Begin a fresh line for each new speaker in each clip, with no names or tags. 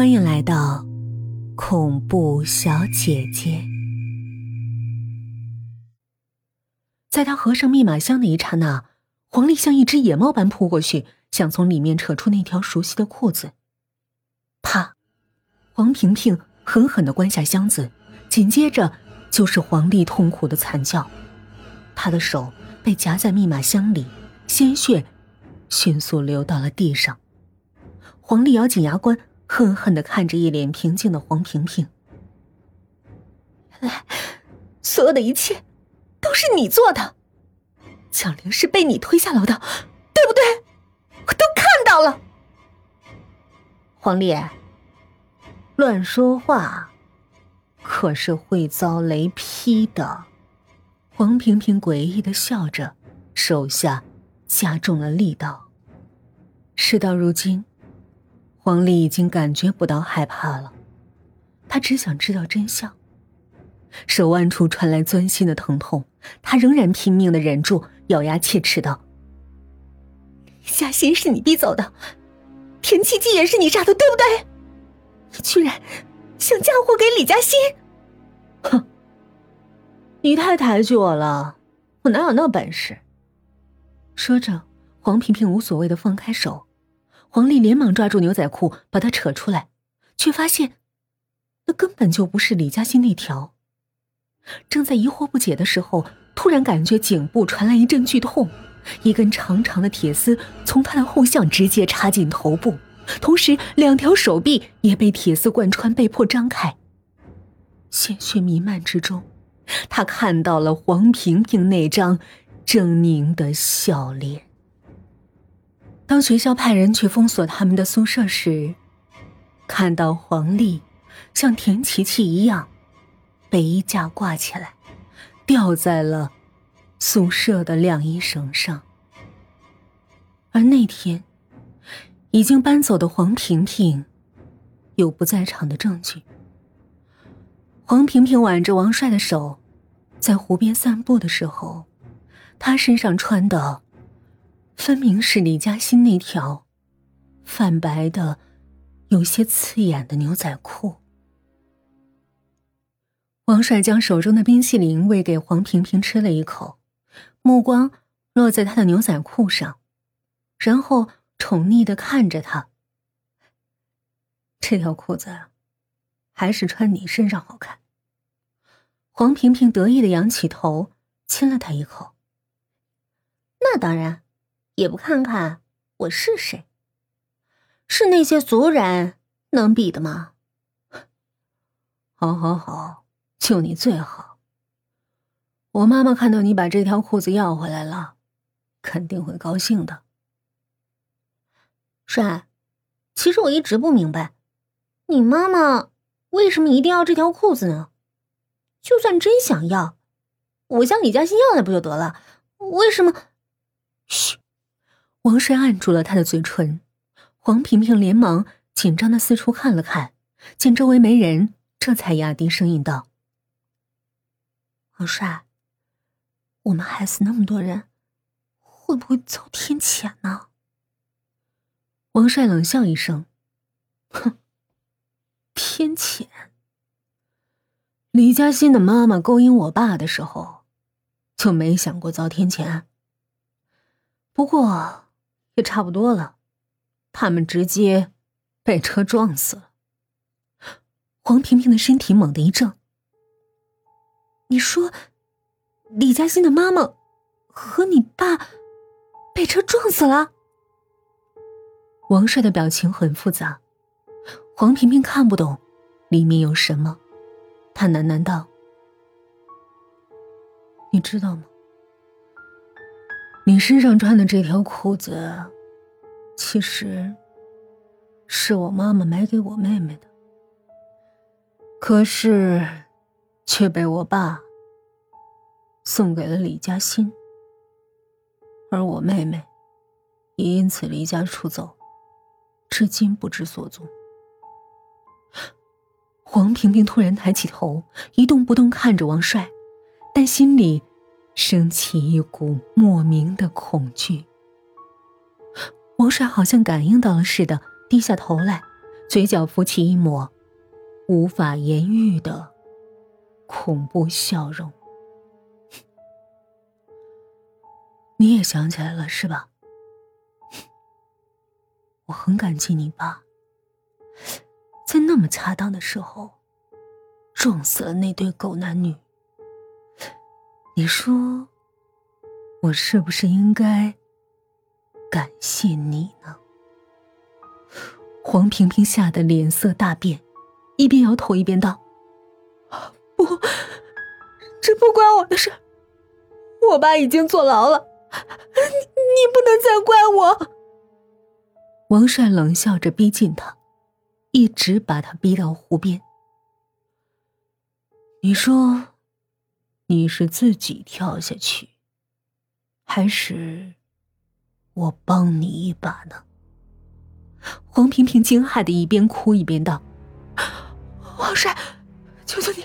欢迎来到恐怖小姐姐。在他合上密码箱的一刹那，黄丽像一只野猫般扑过去，想从里面扯出那条熟悉的裤子。啪！黄萍萍狠狠的关下箱子，紧接着就是黄丽痛苦的惨叫，她的手被夹在密码箱里，鲜血迅速流到了地上。黄丽咬紧牙关。恨恨的看着一脸平静的黄萍萍，原来所有的一切都是你做的，蒋玲是被你推下楼的，对不对？我都看到了。黄丽，乱说话可是会遭雷劈的。黄萍萍诡异的笑着，手下加重了力道。事到如今。黄丽已经感觉不到害怕了，她只想知道真相。手腕处传来钻心的疼痛，她仍然拼命的忍住，咬牙切齿道：“李嘉欣是你逼走的，田七七也是你杀的，对不对？你居然想嫁祸给李嘉欣！哼，你太抬举我了，我哪有那本事？”说着，黄萍萍无所谓的放开手。黄丽连忙抓住牛仔裤，把它扯出来，却发现，那根本就不是李嘉欣那条。正在疑惑不解的时候，突然感觉颈部传来一阵剧痛，一根长长的铁丝从他的后项直接插进头部，同时两条手臂也被铁丝贯穿，被迫张开。鲜血弥漫之中，他看到了黄萍萍那张狰狞的笑脸。当学校派人去封锁他们的宿舍时，看到黄丽像田琪琪一样被衣架挂起来，吊在了宿舍的晾衣绳上。而那天已经搬走的黄萍萍有不在场的证据。黄萍萍挽着王帅的手，在湖边散步的时候，他身上穿的。分明是李嘉欣那条泛白的、有些刺眼的牛仔裤。王帅将手中的冰淇淋喂给黄萍萍吃了一口，目光落在她的牛仔裤上，然后宠溺的看着她。这条裤子还是穿你身上好看。黄萍萍得意的仰起头，亲了他一口。那当然。也不看看我是谁，是那些俗人能比的吗？好，好，好，就你最好。我妈妈看到你把这条裤子要回来了，肯定会高兴的。帅，其实我一直不明白，你妈妈为什么一定要这条裤子呢？就算真想要，我向李嘉欣要来不就得了？为什么？嘘。王帅按住了他的嘴唇，黄萍萍连忙紧张的四处看了看，见周围没人，这才压低声音道：“王帅，我们害死那么多人，会不会遭天谴呢？”王帅冷笑一声：“哼，天谴？李嘉欣的妈妈勾引我爸的时候，就没想过遭天谴。不过……”也差不多了，他们直接被车撞死了。黄萍萍的身体猛地一怔。你说，李嘉欣的妈妈和你爸被车撞死了？王帅的表情很复杂，黄萍萍看不懂里面有什么，他喃喃道：“你知道吗？”你身上穿的这条裤子，其实是我妈妈买给我妹妹的，可是却被我爸送给了李嘉欣，而我妹妹也因此离家出走，至今不知所踪。黄萍萍突然抬起头，一动不动看着王帅，但心里。升起一股莫名的恐惧。王帅好像感应到了似的，低下头来，嘴角浮起一抹无法言喻的恐怖笑容。你也想起来了是吧？我很感激你爸，在那么恰当的时候撞死了那对狗男女。你说，我是不是应该感谢你呢？黄萍萍吓得脸色大变，一边摇头一边道：“不，这不关我的事我爸已经坐牢了，你你不能再怪我。”王帅冷笑着逼近他，一直把他逼到湖边。你说，你是自己跳下去，还是我帮你一把呢？黄萍萍惊骇的一边哭一边道：“王帅，求求你，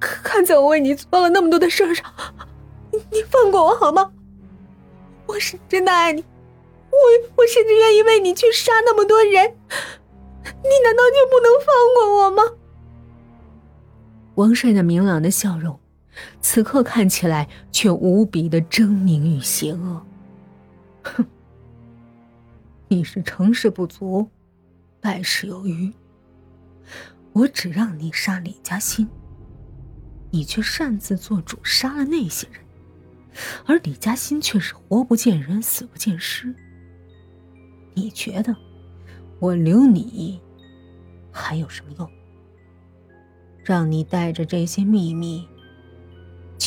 看在我为你做了那么多的事儿上，你放过我好吗？我是真的爱你，我我甚至愿意为你去杀那么多人，你难道就不能放过我吗？”王帅那明朗的笑容，此刻看起来却无比的狰狞与邪恶。哼。你是成事不足，败事有余。我只让你杀李嘉欣，你却擅自做主杀了那些人，而李嘉欣却是活不见人，死不见尸。你觉得我留你还有什么用？让你带着这些秘密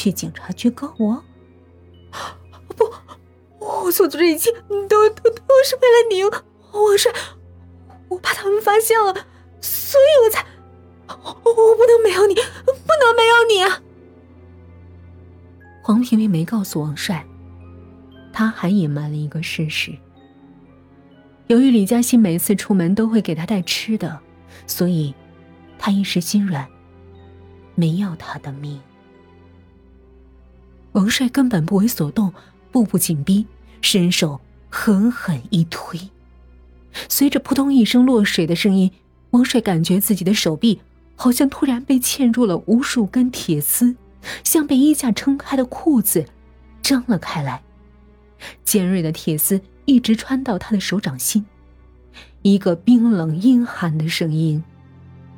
去警察局告我？不我所做的这一切都都都是为了你，王帅，我怕他们发现了，所以我才，我我不能没有你，不能没有你啊！黄萍萍没告诉王帅，他还隐瞒了一个事实。由于李嘉欣每次出门都会给他带吃的，所以，他一时心软，没要他的命。王帅根本不为所动，步步紧逼。伸手狠狠一推，随着扑通一声落水的声音，王帅感觉自己的手臂好像突然被嵌入了无数根铁丝，像被衣架撑开的裤子张了开来。尖锐的铁丝一直穿到他的手掌心，一个冰冷阴寒的声音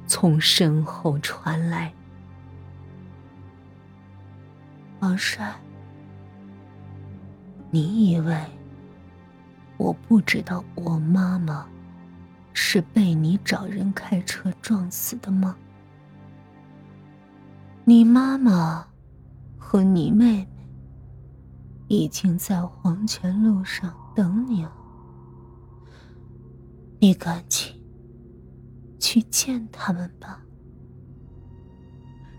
从身后传来：“王帅。”你以为我不知道我妈妈是被你找人开车撞死的吗？你妈妈和你妹妹已经在黄泉路上等你了，你赶紧去见他们吧。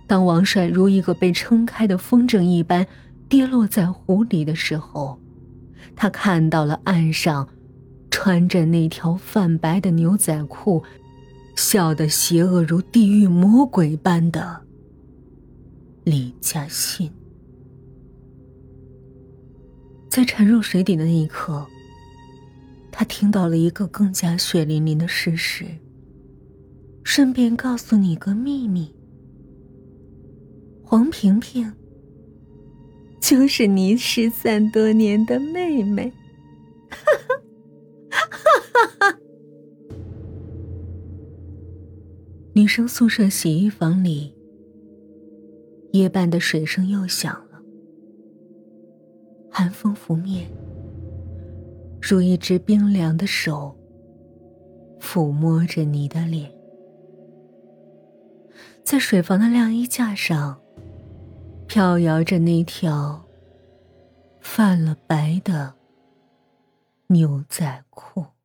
当王帅如一个被撑开的风筝一般。跌落在湖里的时候，他看到了岸上穿着那条泛白的牛仔裤、笑得邪恶如地狱魔鬼般的李嘉欣。在沉入水底的那一刻，他听到了一个更加血淋淋的事实。顺便告诉你个秘密，黄萍萍。就是你失散多年的妹妹，女生宿舍洗衣房里，夜半的水声又响了，寒风拂面，如一只冰凉的手抚摸着你的脸，在水房的晾衣架上。飘摇着那条泛了白的牛仔裤。